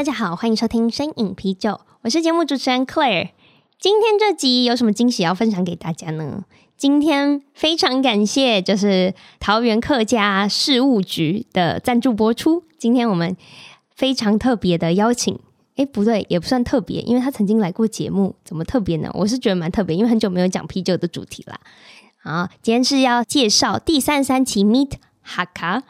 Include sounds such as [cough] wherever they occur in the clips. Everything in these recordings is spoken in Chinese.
大家好，欢迎收听声饮啤酒，我是节目主持人 Claire。今天这集有什么惊喜要分享给大家呢？今天非常感谢，就是桃园客家事务局的赞助播出。今天我们非常特别的邀请，诶，不对，也不算特别，因为他曾经来过节目，怎么特别呢？我是觉得蛮特别，因为很久没有讲啤酒的主题啦。好，今天是要介绍第三三期 Meet Hakka。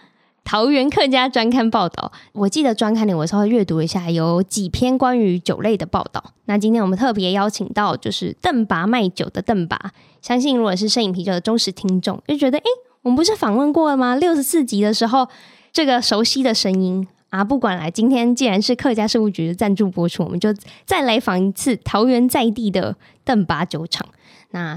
桃园客家专刊报道，我记得专刊里我稍微阅读一下，有几篇关于酒类的报道。那今天我们特别邀请到就是邓拔卖酒的邓拔，相信如果是摄影啤酒的忠实听众，就觉得诶，我们不是访问过了吗？六十四集的时候，这个熟悉的声音啊，不管来，今天既然是客家事务局的赞助播出，我们就再来访一次桃园在地的邓拔酒厂。那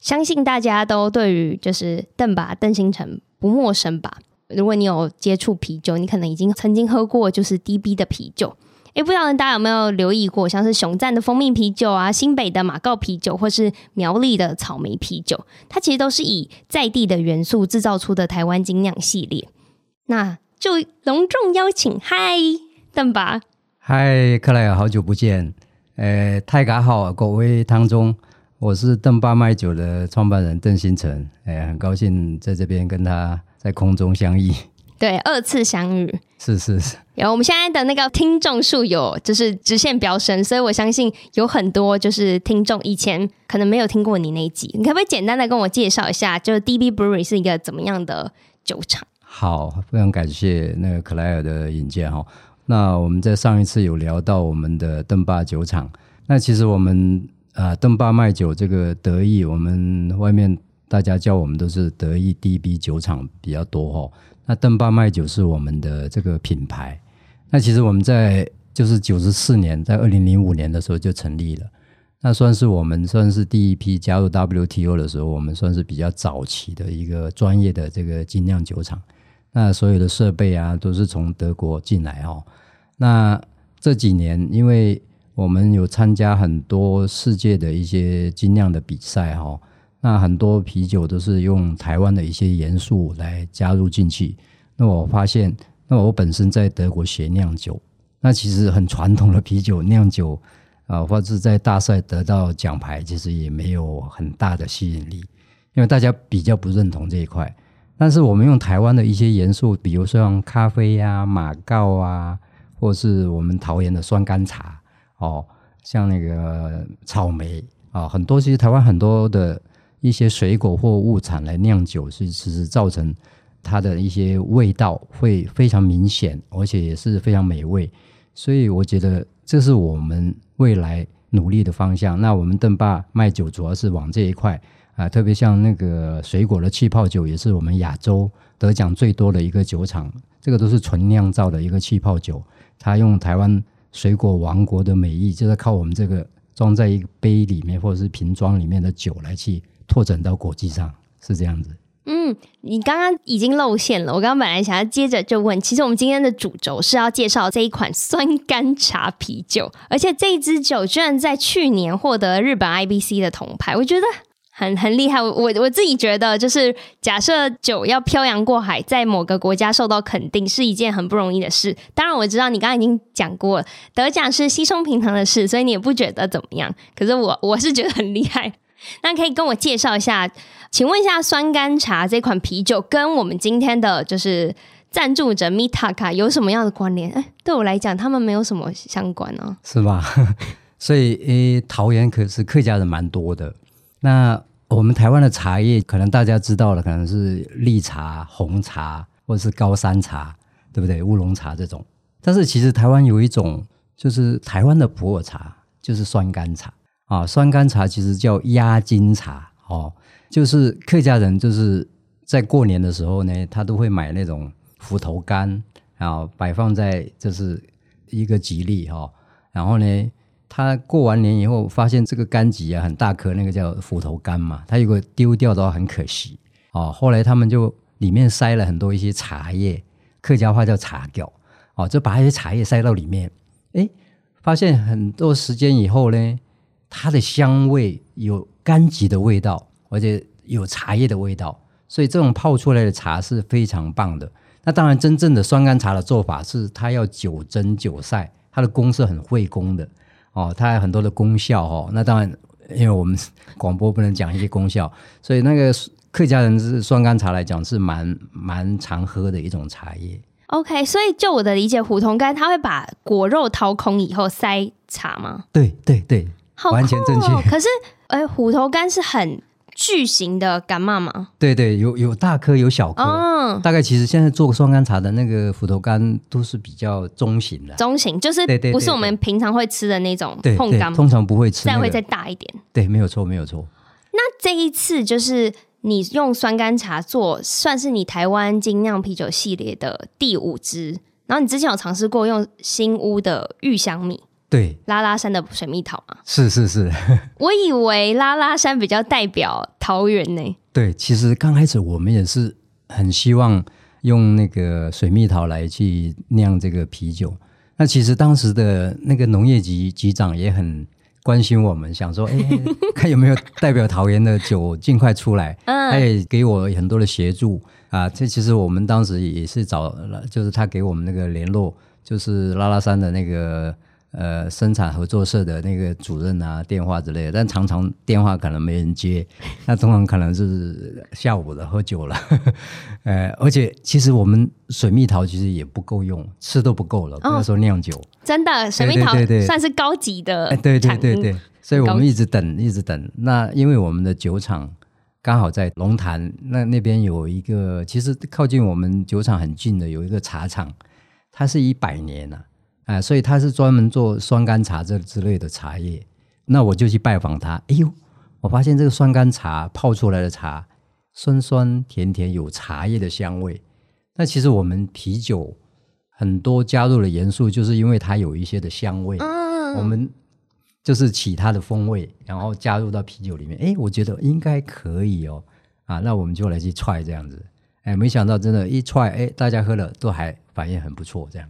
相信大家都对于就是邓拔邓新成不陌生吧？如果你有接触啤酒，你可能已经曾经喝过就是 DB 的啤酒。诶，不知道大家有没有留意过，像是熊赞的蜂蜜啤酒啊，新北的马告啤酒，或是苗栗的草莓啤酒，它其实都是以在地的元素制造出的台湾精酿系列。那就隆重邀请，嗨，邓拔，嗨，克莱尔，好久不见。诶，大家好，各位听众，我是邓巴卖酒的创办人邓新成，诶，很高兴在这边跟他。在空中相遇，对，二次相遇，是是是。然后我们现在的那个听众数有就是直线飙升，所以我相信有很多就是听众以前可能没有听过你那一集，你可不可以简单的跟我介绍一下，就是 DB Brewery 是一个怎么样的酒厂？好，非常感谢那个克莱尔的引荐哈。那我们在上一次有聊到我们的邓巴酒厂，那其实我们啊邓巴卖酒这个得意，我们外面。大家叫我们都是得意 DB 酒厂比较多哦。那邓巴麦酒是我们的这个品牌。那其实我们在就是九十四年，在二零零五年的时候就成立了。那算是我们算是第一批加入 WTO 的时候，我们算是比较早期的一个专业的这个精酿酒厂。那所有的设备啊都是从德国进来哦。那这几年，因为我们有参加很多世界的一些精酿的比赛哈。那很多啤酒都是用台湾的一些元素来加入进去。那我发现，那我本身在德国学酿酒，那其实很传统的啤酒酿酒啊，或者是在大赛得到奖牌，其实也没有很大的吸引力，因为大家比较不认同这一块。但是我们用台湾的一些元素，比如说像咖啡呀、马告啊，或是我们桃园的酸甘茶哦，像那个草莓啊，很多其实台湾很多的。一些水果或物产来酿酒，是其实造成它的一些味道会非常明显，而且也是非常美味。所以我觉得这是我们未来努力的方向。那我们邓爸卖酒主要是往这一块啊，特别像那个水果的气泡酒，也是我们亚洲得奖最多的一个酒厂。这个都是纯酿造的一个气泡酒，它用台湾水果王国的美意，就是靠我们这个装在一个杯里面或者是瓶装里面的酒来去。拓展到国际上是这样子。嗯，你刚刚已经露馅了。我刚刚本来想要接着就问，其实我们今天的主轴是要介绍这一款酸甘茶啤酒，而且这一支酒居然在去年获得日本 IBC 的铜牌，我觉得很很厉害。我我我自己觉得，就是假设酒要漂洋过海，在某个国家受到肯定，是一件很不容易的事。当然，我知道你刚刚已经讲过，得奖是稀松平常的事，所以你也不觉得怎么样。可是我我是觉得很厉害。那可以跟我介绍一下，请问一下酸甘茶这款啤酒跟我们今天的就是赞助者 Meet Hakka 有什么样的关联？哎，对我来讲，他们没有什么相关呢、啊，是吧？[laughs] 所以，诶，桃园可是客家人蛮多的。那我们台湾的茶叶，可能大家知道了，可能是绿茶、红茶，或者是高山茶，对不对？乌龙茶这种。但是，其实台湾有一种，就是台湾的普洱茶，就是酸甘茶。啊，酸甘茶其实叫压金茶哦，就是客家人就是在过年的时候呢，他都会买那种斧头柑啊，摆放在就是一个吉利哈、哦。然后呢，他过完年以后发现这个柑橘啊很大颗，那个叫斧头柑嘛，他如果丢掉的话很可惜哦。后来他们就里面塞了很多一些茶叶，客家话叫茶轿哦，就把一些茶叶塞到里面，哎，发现很多时间以后呢，它的香味有柑橘的味道，而且有茶叶的味道，所以这种泡出来的茶是非常棒的。那当然，真正的酸甘茶的做法是它要九蒸九晒。它的功是很会功的哦，它有很多的功效哦。那当然，因为我们广播不能讲一些功效，所以那个客家人是酸甘茶来讲是蛮蛮常喝的一种茶叶。OK，所以就我的理解，虎头柑它会把果肉掏空以后塞茶吗？对对对，好哦，完全正确。可是，哎，虎头柑是很。巨型的柑嘛吗？对对，有有大颗有小颗。哦，大概其实现在做酸柑茶的那个虎头柑都是比较中型的。中型就是不是我们平常会吃的那种椪柑，通常不会吃，那个，再会再大一点。对，没有错，没有错。那这一次就是你用酸柑茶做，算是你台湾精酿啤酒系列的第五支。然后你之前有尝试过用新屋的玉香米。对，拉拉山的水蜜桃嘛，是是是，[laughs] 我以为拉拉山比较代表桃园呢。对，其实刚开始我们也是很希望用那个水蜜桃来去酿这个啤酒。那其实当时的那个农业局局长也很关心我们，想说，[laughs] 哎，看有没有代表桃园的酒尽快出来。[laughs] 嗯，他也给我很多的协助啊。这其实我们当时也是找了，就是他给我们那个联络，就是拉拉山的那个。呃，生产合作社的那个主任啊，电话之类的，但常常电话可能没人接，[laughs] 那通常可能是下午了，喝酒了。[laughs] 呃，而且其实我们水蜜桃其实也不够用，吃都不够了，不要说酿酒。真的，水蜜桃算是高级的。对对对对，所以我们一直等，一直等。那因为我们的酒厂刚好在龙潭，那那边有一个，其实靠近我们酒厂很近的，有一个茶厂，它是一百年了。啊，所以他是专门做酸甘茶这之类的茶叶，那我就去拜访他。哎呦，我发现这个酸甘茶泡出来的茶，酸酸甜甜，有茶叶的香味。那其实我们啤酒很多加入了元素，就是因为它有一些的香味，嗯，我们就是起它的风味，然后加入到啤酒里面。哎，我觉得应该可以哦。啊，那我们就来去 try 这样子。哎，没想到真的，一 try，哎，大家喝了都还反应很不错，这样。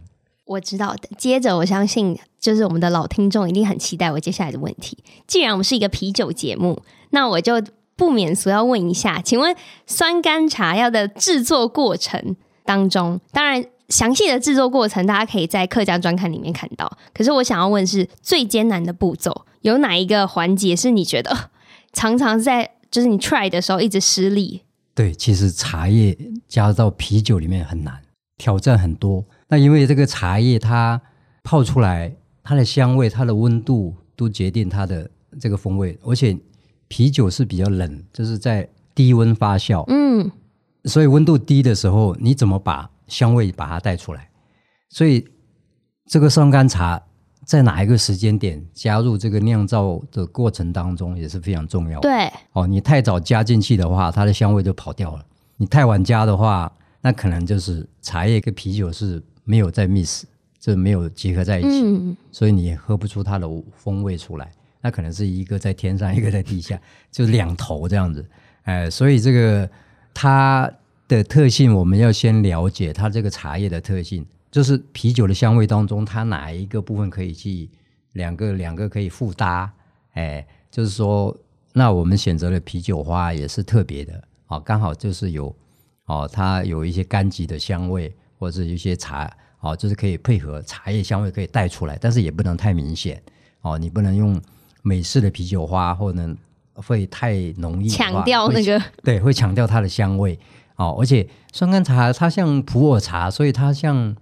我知道的。接着，我相信就是我们的老听众一定很期待我接下来的问题。既然我们是一个啤酒节目，那我就不免俗要问一下，请问酸柑茶要的制作过程当中，当然详细的制作过程大家可以在客家专刊里面看到。可是我想要问是最艰难的步骤，有哪一个环节是你觉得常常在就是你 try 的时候一直失利？对，其实茶叶加到啤酒里面很难，挑战很多。那因为这个茶叶它泡出来，它的香味、它的温度都决定它的这个风味，而且啤酒是比较冷，就是在低温发酵，嗯，所以温度低的时候，你怎么把香味把它带出来？所以这个酸柑茶在哪一个时间点加入这个酿造的过程当中也是非常重要的。对，哦，你太早加进去的话，它的香味就跑掉了；你太晚加的话，那可能就是茶叶跟啤酒是。没有在 miss，这没有结合在一起，嗯，所以你也喝不出它的风味出来。那可能是一个在天上，一个在地下，[laughs] 就两头这样子。哎，所以这个它的特性，我们要先了解它这个茶叶的特性，就是啤酒的香味当中，它哪一个部分可以去两个两个可以互搭？哎，就是说，那我们选择的啤酒花也是特别的，哦，刚好就是有哦，它有一些柑橘的香味。或者一些茶哦，就是可以配合茶叶香味可以带出来，但是也不能太明显哦。你不能用美式的啤酒花，或者会太浓郁，强调那个对，会强调它的香味哦。而且酸甘茶它像普洱茶，所以它像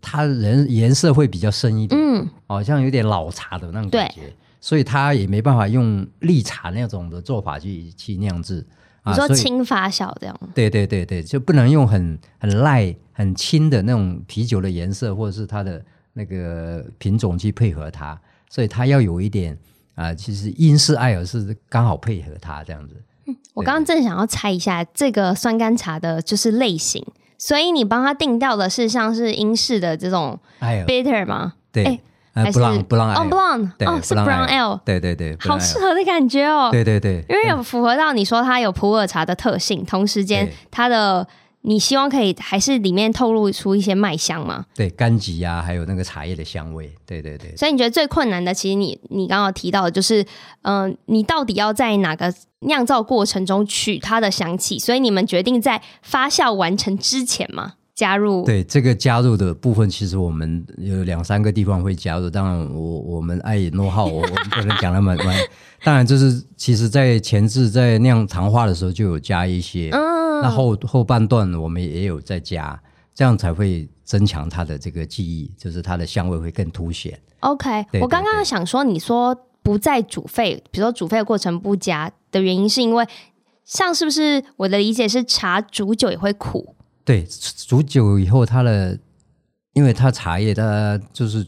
它人颜色会比较深一点，嗯，好、哦、像有点老茶的那种感觉，所以它也没办法用绿茶那种的做法去去酿制。你说轻发酵这样？对对对对，就不能用很很 light 很轻的那种啤酒的颜色，或者是它的那个品种去配合它，所以它要有一点啊、呃，其实英式艾尔是刚好配合它这样子。嗯，我刚刚正想要猜一下这个酸甘茶的就是类型，所以你帮他定调的是像是英式的这种 bitter 吗？对，呃，布朗布朗哦，布朗哦，是 Brown Ale，对对对，好适合的感觉哦。对对对，因为有符合到你说它有普洱茶的特性，同时间它的。你希望可以还是里面透露出一些麦香吗？对，柑橘呀，还有那个茶叶的香味。对对对。所以你觉得最困难的，其实你你刚刚提到的就是，嗯、呃，你到底要在哪个酿造过程中取它的香气？所以你们决定在发酵完成之前嘛，加入。对，这个加入的部分，其实我们有两三个地方会加入。当然我，我我们爱也诺号，我我们不能讲那么完。当然，就是其实在前置在酿糖化的时候就有加一些。嗯。那后后半段我们也有在加，这样才会增强它的这个记忆，就是它的香味会更凸显。OK，对对对，我刚刚想说，你说不在煮沸，比如说煮沸的过程不加的原因，是因为像是不是我的理解是茶煮久也会苦？对，煮久以后它的，因为它茶叶它就是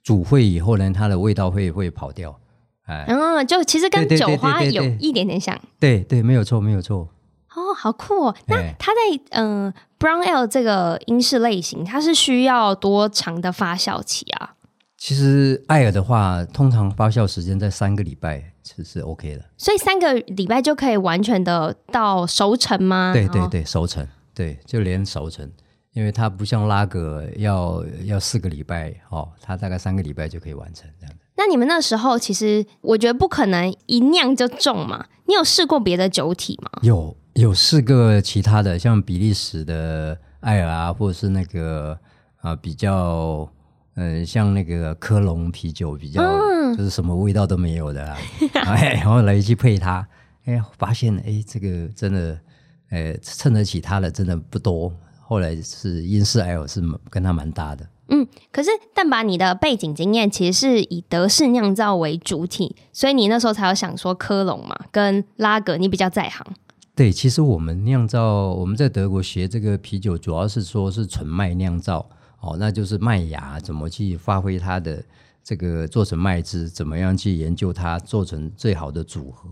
煮沸以后呢，它的味道会会跑掉。哎，嗯，就其实跟酒花有一点点像。对对，对，没有错，没有错。哦，好酷哦！那它在嗯、呃、Brown Ale 这个英式类型，它是需要多长的发酵期啊？其实艾尔的话，通常发酵时间在三个礼拜，其实是 OK 的。所以三个礼拜就可以完全的到熟成吗？对对对，熟成，对，就连熟成，因为它不像拉格要要四个礼拜哦，它大概三个礼拜就可以完成这样子。那你们那时候其实我觉得不可能一酿就中嘛？你有试过别的酒体吗？有。有试过其他的，像比利时的艾尔啊，或者是那个啊比较，嗯、呃，像那个科隆啤酒，比较、嗯、就是什么味道都没有的、啊，[laughs] 哎，然后来去配它，哎，发现哎，这个真的，哎，衬得起它的真的不多。后来是英式艾尔是跟它蛮搭的。嗯，可是但把你的背景经验其实是以德式酿造为主体，所以你那时候才有想说科隆嘛，跟拉格你比较在行。对，其实我们酿造，我们在德国学这个啤酒，主要是说是纯麦酿造，哦，那就是麦芽怎么去发挥它的这个做成麦汁，怎么样去研究它做成最好的组合，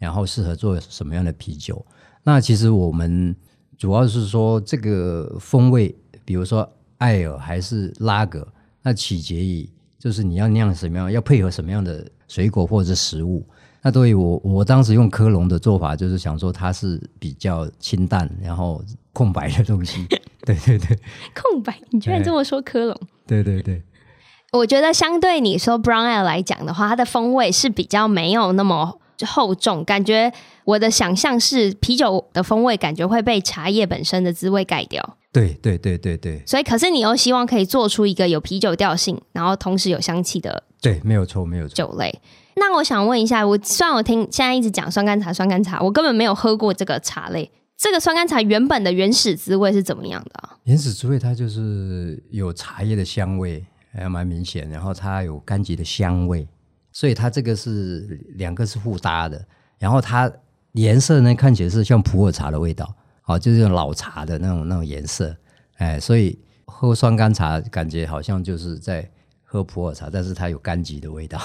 然后适合做什么样的啤酒。那其实我们主要是说这个风味，比如说艾尔还是拉格，那取决于就是你要酿什么样，要配合什么样的水果或者是食物。那对于我，我当时用科隆的做法，就是想说它是比较清淡，然后空白的东西。对 [laughs] 对对，[laughs] 空白，你居然这么说科隆？对对对，我觉得相对你说 Brown Ale 来讲的话，它的风味是比较没有那么厚重，感觉我的想象是啤酒的风味感觉会被茶叶本身的滋味盖掉。对对对对对，所以可是你又希望可以做出一个有啤酒调性，然后同时有香气的，对，没有错，没有错，酒类。那我想问一下，我虽然我听现在一直讲酸甘茶，酸甘茶，我根本没有喝过这个茶类。这个酸甘茶原本的原始滋味是怎么样的啊？原始滋味它就是有茶叶的香味，还蛮明显，然后它有柑橘的香味，所以它这个是两个是互搭的。然后它颜色呢，看起来是像普洱茶的味道，好，就是老茶的那种那种颜色，哎，所以喝酸甘茶感觉好像就是在喝普洱茶，但是它有柑橘的味道。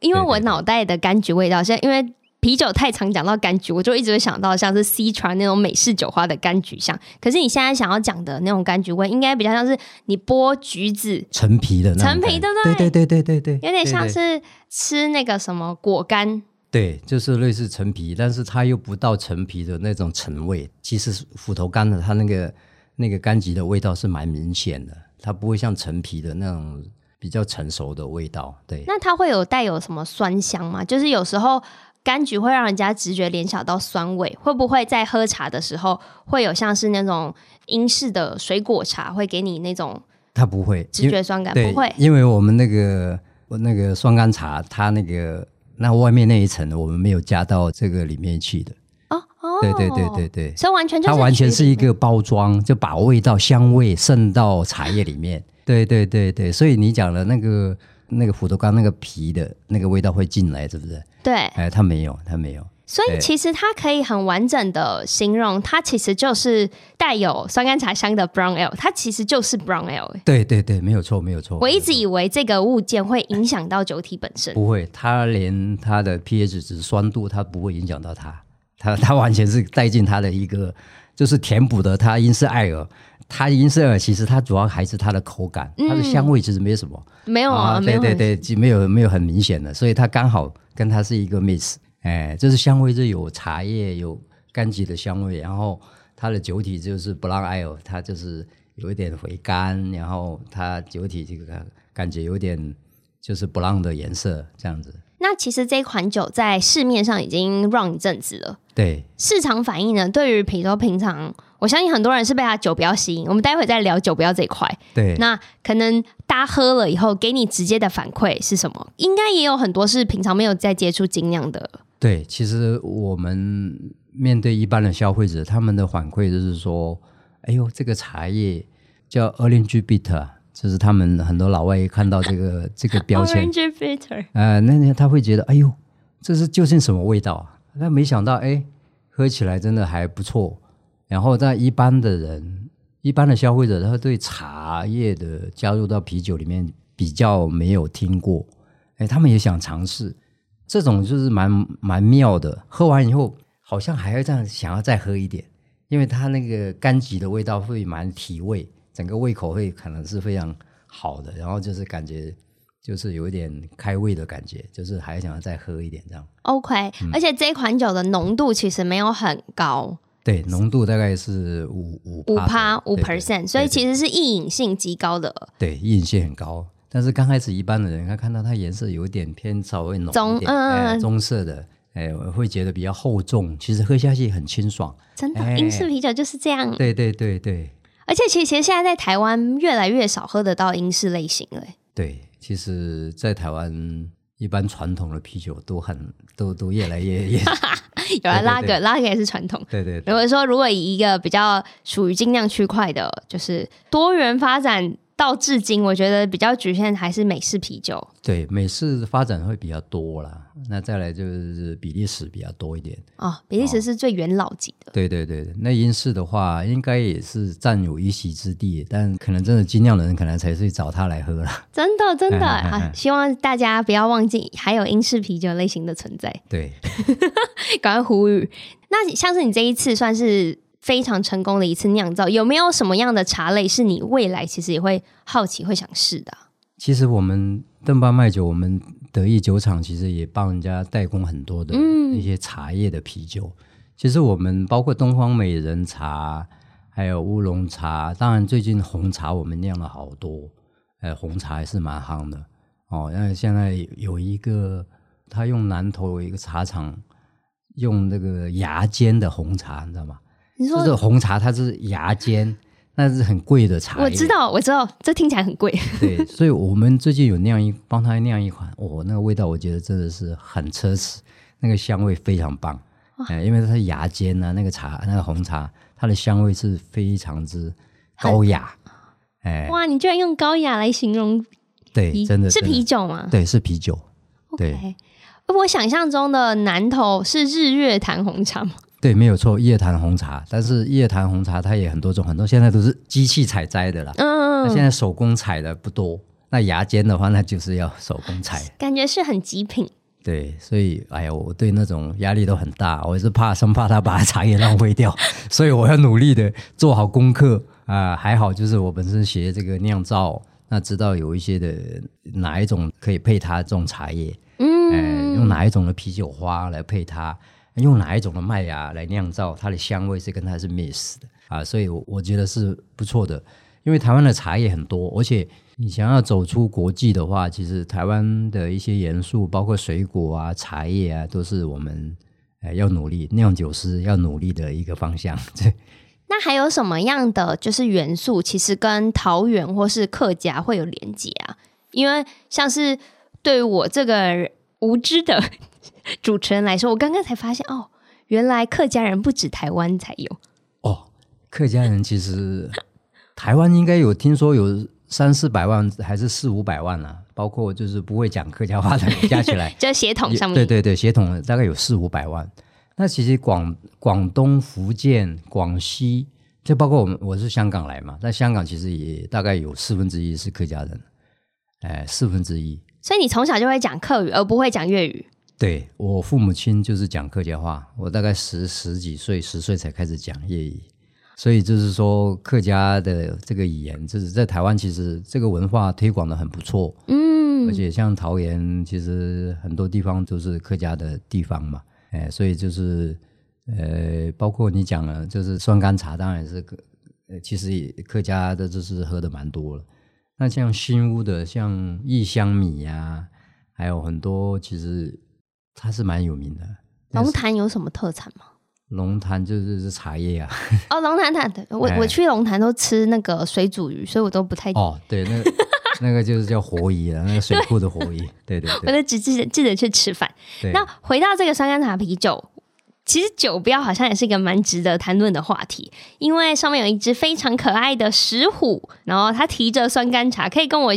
因为我脑袋的柑橘味道，现在因为啤酒太常讲到柑橘，我就一直会想到像是 Citra 那种美式酒花的柑橘香。可是你现在想要讲的那种柑橘味，应该比较像是你剥橘子陈皮的那种陈皮，对不对？对对对对对对，有点像是吃那个什么果干。对，就是类似陈皮，但是它又不到陈皮的那种陈味。其实斧头柑的它那个那个柑橘的味道是蛮明显的，它不会像陈皮的那种。比较成熟的味道，对。那它会有带有什么酸香吗？就是有时候柑橘会让人家直觉联想到酸味，会不会在喝茶的时候会有像是那种英式的水果茶会给你那种？它不会直觉酸感，不会，因为我们那个那个酸甘茶，它那个那外面那一层我们没有加到这个里面去的。哦哦，对对对对对，所以完全就是它完全是一个包装，就把味道香味渗到茶叶里面。对对对对，所以你讲的那个那个斧头柑那个皮的那个味道会进来，是不是？对，哎，它没有，它没有。所以其实它可以很完整的形容，它其实就是带有酸甘茶香的 Brown Ale，它其实就是 Brown Ale。对对对，没有错，没有错。我一直以为这个物件会影响到酒体本身，不会，它连它的 pH 值酸度，它不会影响到它，它它完全是带进它的一个，就是填补的它英式艾尔。它英式其实它主要还是它的口感，它的香味其实没什么，嗯、没有啊，对对对，没有没有很明显的，所以它刚好跟它是一个 mix，哎，就是香味是有茶叶有柑橘的香味，然后它的酒体就是 brown ale，它就是有一点回甘，然后它酒体这个感觉有点就是 brown 的颜色这样子。那其实这款酒在市面上已经 run 一阵子了，对市场反应呢？对于比如说平常，我相信很多人是被它酒标吸引。我们待会再聊酒标这一块。对，那可能大家喝了以后，给你直接的反馈是什么？应该也有很多是平常没有在接触精酿的。对，其实我们面对一般的消费者，他们的反馈就是说：“哎呦，这个茶叶叫 Orange Bitter。”就是他们很多老外一看到这个 [laughs] 这个标签，呃，那那他会觉得，哎呦，这是究竟什么味道啊？那没想到，哎，喝起来真的还不错。然后在一般的人、一般的消费者，他对茶叶的加入到啤酒里面比较没有听过，哎，他们也想尝试。这种就是蛮蛮妙的。喝完以后，好像还要这样想要再喝一点，因为它那个柑橘的味道会蛮提味。整个胃口会可能是非常好的，然后就是感觉就是有一点开胃的感觉，就是还想要再喝一点这样。OK，嗯，而且这款酒的浓度其实没有很高，对，浓度大概是五五五趴五 percent，所以其实是易饮性极高的。对，易饮性很高，但是刚开始一般的人他看到它颜色有一点偏稍微浓一点，嗯、哎，棕色的，哎，会觉得比较厚重，其实喝下去很清爽。真的，英式啤酒就是这样。对对对对。而且，其实现在在台湾越来越少喝得到英式类型了。对，其实，在台湾一般传统的啤酒都很都都越来越 [laughs] 越有啊拉格，拉格也是传统。对对，对。如果说，如果以一个比较属于精酿区块的，就是多元发展。到至今，我觉得比较局限还是美式啤酒。对，美式发展会比较多啦。那再来就是比利时比较多一点。哦，比利时是最元老级的。哦、对对对，那英式的话，应该也是占有一席之地，但可能真的精酿的人，可能才去找他来喝了。[laughs] 真的真的啊！希望大家不要忘记，还有英式啤酒类型的存在。对，[laughs] 赶快呼吁。那像是你这一次算是。非常成功的一次酿造，有没有什么样的茶类是你未来其实也会好奇、会想试的？其实我们邓巴麦酒，我们得意酒厂其实也帮人家代工很多的一些茶叶的啤酒。嗯、其实我们包括东方美人茶，还有乌龙茶，当然最近红茶我们酿了好多，呃，红茶还是蛮夯的哦。因为现在有一个，他用南投有一个茶厂用那个芽尖的红茶，你知道吗？你说这个红茶，它是芽尖，那是很贵的茶。我知道，我知道，这听起来很贵。对，[laughs] 所以我们最近有酿一，帮他酿一款，哦，那个味道我觉得真的是很奢侈，那个香味非常棒。哎，因为它是芽尖啊，那个茶，那个红茶，它的香味是非常之高雅。哎，哇，你居然用高雅来形容？对，真的是啤酒吗？对，是啤酒。Okay. 对，我想象中的南投是日月潭红茶吗？对，没有错，叶坛红茶，但是叶坛红茶它也很多种，很多现在都是机器采摘的了。嗯，现在手工采的不多。那芽尖的话，那就是要手工采，感觉是很极品。对，所以哎呀，我对那种压力都很大，我是怕生怕他把茶叶浪费掉，[laughs] 所以我要努力的做好功课啊、呃。还好就是我本身学这个酿造，那知道有一些的哪一种可以配它这种茶叶，嗯、呃，用哪一种的啤酒花来配它。用哪一种的麦芽来酿造，它的香味是跟它是 miss 的啊，所以我我觉得是不错的。因为台湾的茶叶很多，而且你想要走出国际的话，其实台湾的一些元素，包括水果啊、茶叶啊，都是我们呃要努力酿酒师要努力的一个方向。对。[laughs] 那还有什么样的就是元素，其实跟桃园或是客家会有连结啊？因为像是对我这个无知的。[laughs] 主持人来说，我刚刚才发现哦，原来客家人不止台湾才有哦。客家人其实 [laughs] 台湾应该有听说有三四百万，还是四五百万啊？包括就是不会讲客家话的加起来，[laughs] 就血统上面，对对对，血统大概有四五百万。那其实广广东、福建、广西，就包括我们，我是香港来嘛，在香港其实也大概有四分之一是客家人，哎，四分之一。所以你从小就会讲客语，而不会讲粤语。对，我父母亲就是讲客家话，我大概十十几岁、十岁才开始讲粤语。所以就是说客家的这个语言，就是在台湾其实这个文化推广的很不错。嗯，而且像桃园，其实很多地方都是客家的地方嘛，哎，所以就是呃，包括你讲了，就是酸甘茶，当然是客，其实也客家的就是喝的蛮多了。那像新屋的，像异香米呀、啊，还有很多，其实它是蛮有名的。龙潭有什么特产吗？龙潭就是是茶叶啊。[laughs] 哦，龙潭潭，我我去龙潭都吃那个水煮鱼，所以我都不太。哦，对，那个、[laughs] 那个就是叫活鱼啊，那个水库的活鱼。对对对，我就只记得记得去吃饭。那回到这个酸甘茶啤酒。其实酒标好像也是一个蛮值得谈论的话题，因为上面有一只非常可爱的石虎，然后它提着酸甘茶，可以跟我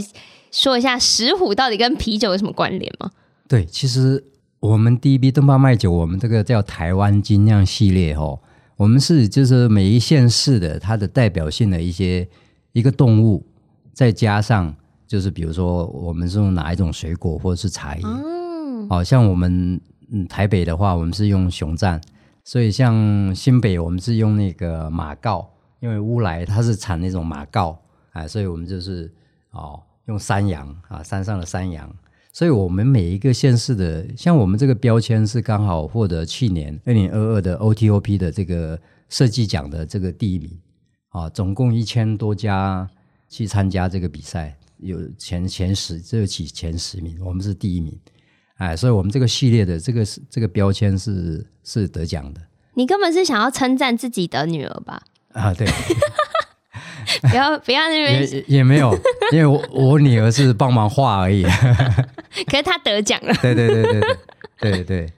说一下石虎到底跟啤酒有什么关联吗？对，其实我们第一批登巴麦酒，我们这个叫台湾精酿系列哦，我们是就是每一县市的它的代表性的一些一个动物，再加上就是比如说我们是用哪一种水果或者是茶叶，哦，好像我们。嗯，台北的话，我们是用熊赞，所以像新北，我们是用那个马告，因为乌来它是产那种马告啊，所以我们就是哦用山羊啊，山上的山羊，所以我们每一个县市的，像我们这个标签是刚好获得去年二零二二的 OTOP 的这个设计奖的这个第一名啊，总共一千多家去参加这个比赛，有前前十，这个起前十名，我们是第一名。哎，所以我们这个系列的这个是这个标签是是得奖的。你根本是想要称赞自己的女儿吧？啊，对，[laughs] [laughs] 不要不要那边也也没有，[laughs] 因为我我女儿是帮忙画而已。[laughs] 可是她得奖了。对对对对对对对，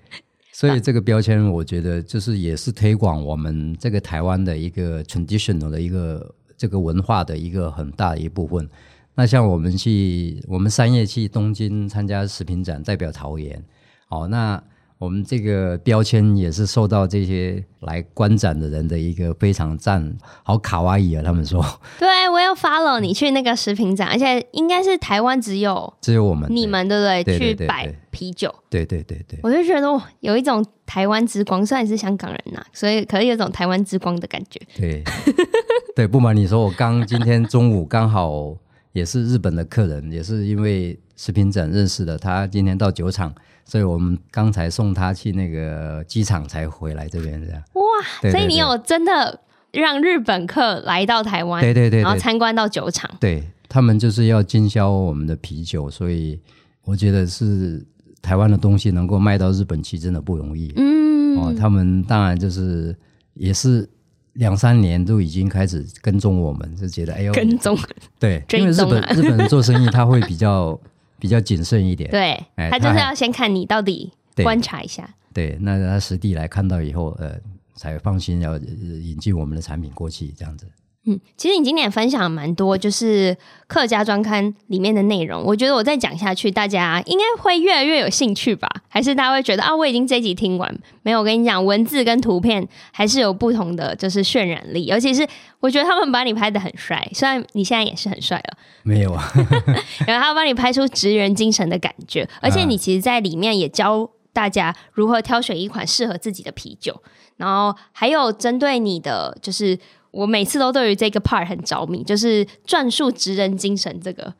所以这个标签我觉得就是也是推广我们这个台湾的一个 traditional 的一个这个文化的一个很大的一部分。那像我们去，我们三月去东京参加食品展，代表桃园。哦，那我们这个标签也是受到这些来观展的人的一个非常赞，好卡哇伊啊！他们说，对，我有 follow 你去那个食品展，而且应该是台湾只有只有我们你们对不对？去摆啤酒，对对对对，我就觉得有一种台湾之光，虽然是香港人呐、啊，所以可以有一种台湾之光的感觉。对 [laughs] 对，不瞒你说，我刚今天中午刚好。也是日本的客人，也是因为食品展认识的。他今天到酒厂，所以我们刚才送他去那个机场才回来这边这样。哇，对对对，所以你有真的让日本客来到台湾，对对对，对，然后参观到酒厂。对，他们就是要经销我们的啤酒，所以我觉得是台湾的东西能够卖到日本去，真的不容易。嗯，哦，他们当然就是也是。两三年都已经开始跟踪我们，就觉得哎呦，跟踪对，因为日本日本人做生意他会比较比较谨慎一点，对，哎、他就是要先看你到底观察一下，对，对，那他实地来看到以后，呃，才放心要引进我们的产品过去这样子。嗯，其实你今天也分享蛮多，就是客家专刊里面的内容。我觉得我再讲下去，大家应该会越来越有兴趣吧？还是大家会觉得啊，我已经这集听完？没有，我跟你讲，文字跟图片还是有不同的，就是渲染力。尤其是我觉得他们把你拍的很帅，虽然你现在也是很帅了，没有啊。[laughs] 然后他帮你拍出职人精神的感觉，而且你其实在里面也教大家如何挑选一款适合自己的啤酒，然后还有针对你的就是。我每次都对于这个 part 很着迷，就是转述职人精神这个，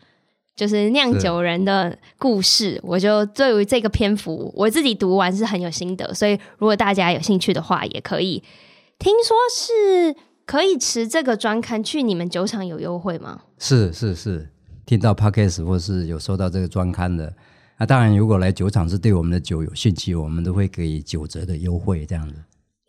就是酿酒人的故事。我就对于这个篇幅，我自己读完是很有心得，所以如果大家有兴趣的话，也可以。听说是可以持这个专刊去你们酒厂有优惠吗？是是是，听到 podcast 或是有收到这个专刊的，那当然如果来酒厂是对我们的酒有兴趣，我们都会给九折的优惠这样子。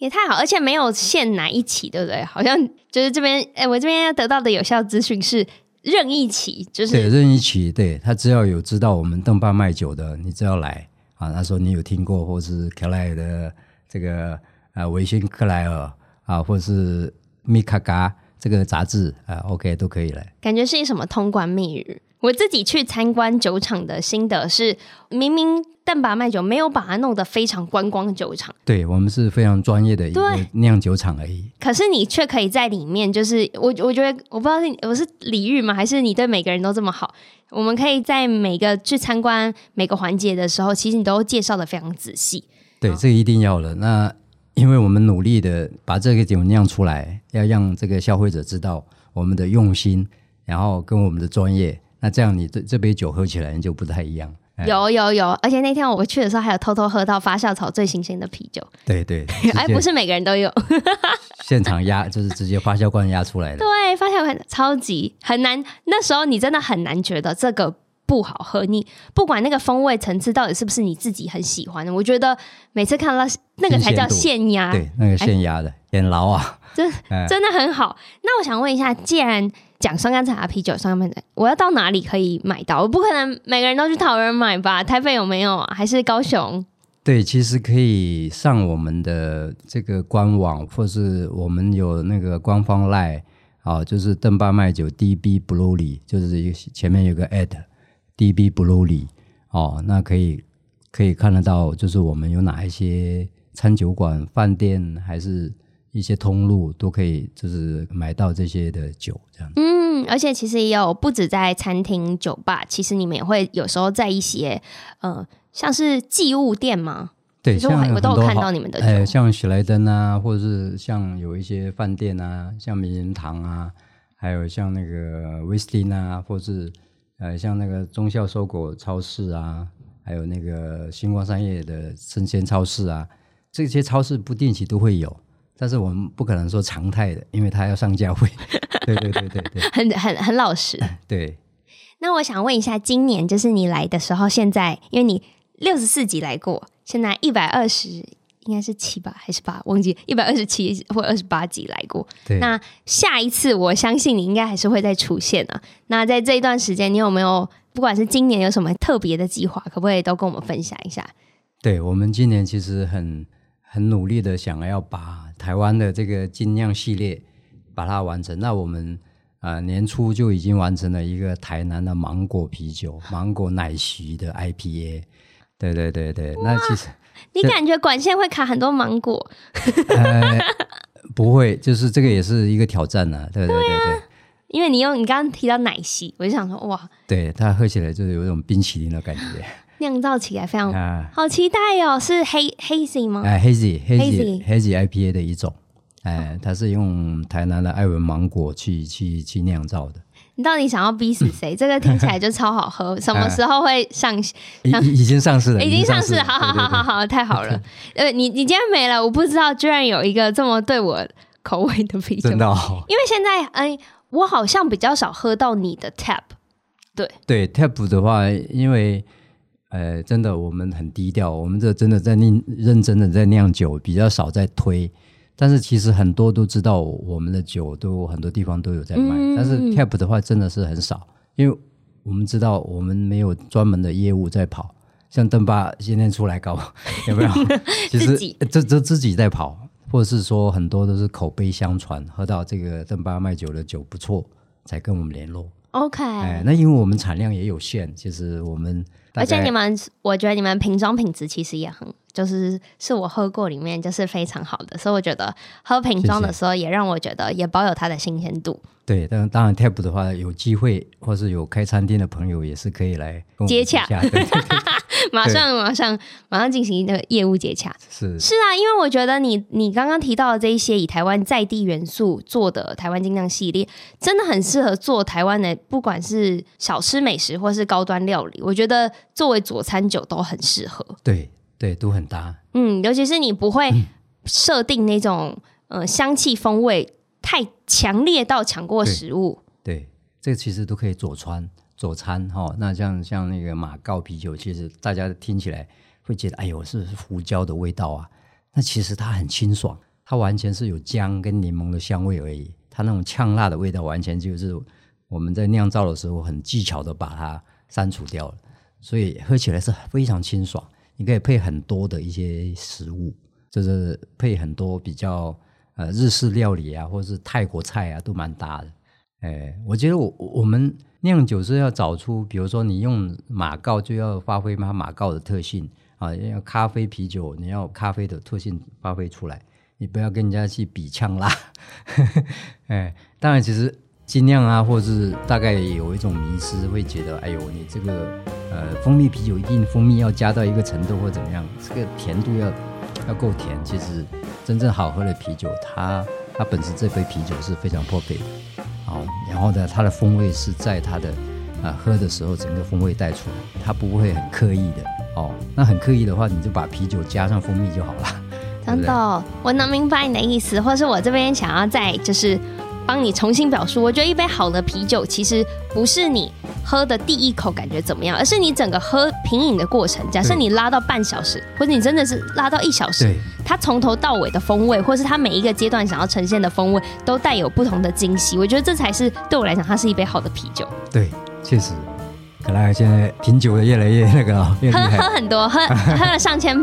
也太好，而且没有限哪一期，对不对？好像就是这边，哎，我这边要得到的有效资讯是任意期，就是对任意期，对他只要有知道我们邓爸卖酒的，你只要来啊，他说你有听过或是克莱尔的这个啊维新克莱尔啊，或是米卡嘎这个杂志啊，OK 都可以来，感觉是一什么通关密语。我自己去参观酒厂的心得是，明明邓爸卖酒没有把它弄得非常观光酒厂，对我们是非常专业的一个酿酒厂而已。可是你却可以在里面，就是我我觉得我不知道是我是礼遇吗，还是你对每个人都这么好？我们可以在每个去参观每个环节的时候，其实你都介绍的非常仔细。对，这个一定要的。那因为我们努力的把这个酒酿出来，要让这个消费者知道我们的用心，然后跟我们的专业。那这样你这这杯酒喝起来就不太一样。有有有，而且那天我去的时候还有偷偷喝到发酵草最新鲜的啤酒。对对，哎，不是每个人都有。[laughs] 现场压就是直接发酵罐压出来的。对，发酵罐超级很难，那时候你真的很难觉得这个不好喝。你不管那个风味层次到底是不是你自己很喜欢的，我觉得每次看到那个才叫现压，对，那个现压的很牢啊，真真的很好。那我想问一下，既然讲双甘茶啤酒上面的，我要到哪里可以买到？我不可能每个人都去桃园买吧？台北有没有啊？还是高雄？对，其实可以上我们的这个官网，或是我们有那个官方 LINE 啊，就是邓巴麦酒 DB Brewery，就是前面有个 at DB Brewery 哦，那可以可以看得到，就是我们有哪一些餐酒馆、饭店还是。一些通路都可以，就是买到这些的酒，这样。嗯，而且其实也有不止在餐厅、酒吧，其实你们也会有时候在一些呃，像是寄物店吗？对，其实我我都有看到你们的酒，呃，像喜来登啊，或者是像有一些饭店啊，像名人堂啊，还有像那个威斯汀啊，或是呃，像那个中孝收购超市啊，还有那个星光商业的生鲜超市啊，这些超市不定期都会有。但是我们不可能说常态的，因为他要上教会。[laughs] 对对对对对，很很很老实。[laughs] 对。那我想问一下，今年就是你来的时候，现在因为你六十四集来过，现在一百二十应该是七吧还是八？忘记一百二十七或二十八集来过。对。那下一次我相信你应该还是会再出现啊。那在这一段时间，你有没有不管是今年有什么特别的计划，可不可以都跟我们分享一下？对，我们今年其实很。很努力的想要把台湾的这个精酿系列把它完成。那我们啊、呃、年初就已经完成了一个台南的芒果啤酒、芒果奶昔的 IPA。对对对对，那其实你感觉管线会卡很多芒果？呃，不会，就是这个也是一个挑战呢、啊。对对对对，对、啊，因为你用你刚刚提到奶昔，我就想说哇，对它喝起来就是有一种冰淇淋的感觉。酿造起来非常好，期待哦！是黑 hazy 吗？哎，hazy hazy hazy IPA 的一种，哎，它是用台南的爱文芒果去去去酿造的。你到底想要逼死谁？[laughs] 这个听起来就超好喝，什么时候会上？已已经上市了，[laughs] 已经上市了，好好好好好，太好了！呃，你你今天没了，我不知道居然有一个这么对我口味的啤酒，真的哦。因为现在，嗯，我好像比较少喝到你的 tap，对对 tap 的话，因为。呃，真的，我们很低调。我们这真的在认认真的在酿酒，比较少在推。但是其实很多都知道，我们的酒都很多地方都有在卖。嗯、但是 tap 的话，真的是很少，因为我们知道我们没有专门的业务在跑。像邓爸今天出来搞，[laughs] 有没有？[laughs] 其实这这自己在跑，或者是说很多都是口碑相传，喝到这个邓爸卖酒的酒不错，才跟我们联络。OK，哎，那因为我们产量也有限，其实我们。而且你们，我觉得你们瓶装品质其实也很，就是是我喝过里面就是非常好的，所以我觉得喝瓶装的时候也让我觉得也保有它的新鲜度。对，但当然 tap 的话，有机会或是有开餐厅的朋友也是可以来接洽。对对对 [laughs] 马上马上马上进行一个业务接洽。是是啊，因为我觉得你你刚刚提到的这一些以台湾在地元素做的台湾精酿系列，真的很适合做台湾的，不管是小吃美食或是高端料理，我觉得作为佐餐酒都很适合。对对，都很搭。嗯，尤其是你不会设定那种、嗯、呃香气风味太强烈到抢过食物。对，对，这个其实都可以佐餐。佐餐哈，那像像那个马告啤酒，其实大家听起来会觉得，哎呦，是胡椒的味道啊。那其实它很清爽，它完全是有姜跟柠檬的香味而已。它那种呛辣的味道，完全就是我们在酿造的时候很技巧的把它删除掉了，所以喝起来是非常清爽。你可以配很多的一些食物，就是配很多比较呃日式料理啊，或者是泰国菜啊，都蛮搭的。哎，我觉得我我们。酿酒是要找出，比如说你用马告就要发挥它马告的特性啊，要咖啡啤酒你要咖啡的特性发挥出来，你不要跟人家去比呛啦。[laughs] 哎，当然其实精酿啊，或是大概有一种迷失，会觉得哎呦，你这个呃蜂蜜啤酒一定蜂蜜要加到一个程度或怎么样，这个甜度要要够甜。其实真正好喝的啤酒，它它本身这杯啤酒是非常破费的，哦，然后呢，它的风味是在它的啊、呃、喝的时候整个风味带出来，它不会很刻意的哦。那很刻意的话，你就把啤酒加上蜂蜜就好了。[laughs] 真的，对对我能明白你的意思，或是我这边想要再就是。帮你重新表述，我觉得一杯好的啤酒其实不是你喝的第一口感觉怎么样，而是你整个喝品饮的过程。假设你拉到半小时，或者你真的是拉到一小时，对它从头到尾的风味，或是它每一个阶段想要呈现的风味，都带有不同的惊喜。我觉得这才是对我来讲，它是一杯好的啤酒。对，确实，看来现在品酒的越来越那个，喝喝很多，喝 [laughs] 喝了上千。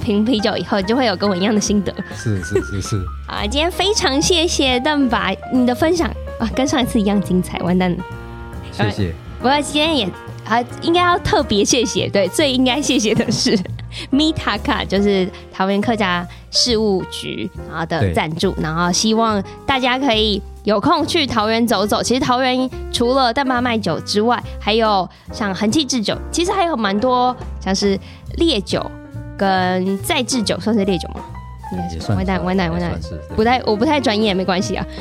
瓶啤酒以后，就会有跟我一样的心得。是是是是。啊，今天非常谢谢邓爸你的分享啊，跟上一次一样精彩，完蛋了。谢谢。不过今天也啊，应该要特别谢谢，对，最应该谢谢的是 [laughs] Mitaka，就是桃园客家事务局然后的赞助，然后希望大家可以有空去桃园走走。其实桃园除了蛋爸卖酒之外，还有像恒记制酒，其实还有蛮多像是烈酒。跟再制酒算是烈酒吗？应该是。完蛋完蛋完蛋，不太我不太专业，没关系啊。[laughs]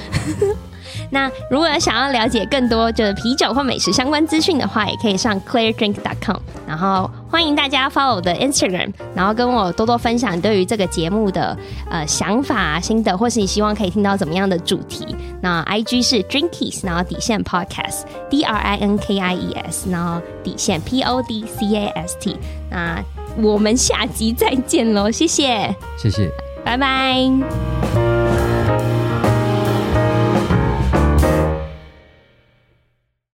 [laughs] 那如果想要了解更多就是啤酒或美食相关资讯的话，也可以上 clairedrink.com。然后欢迎大家 follow 我的 Instagram，然后跟我多多分享对于这个节目的呃想法心得，或是你希望可以听到怎么样的主题。那 IG 是 Drinkies，然后底线 Podcast D R I N K I E S，然后底线 P O D C A S T。那我们下集再见喽，谢谢，谢谢，拜拜。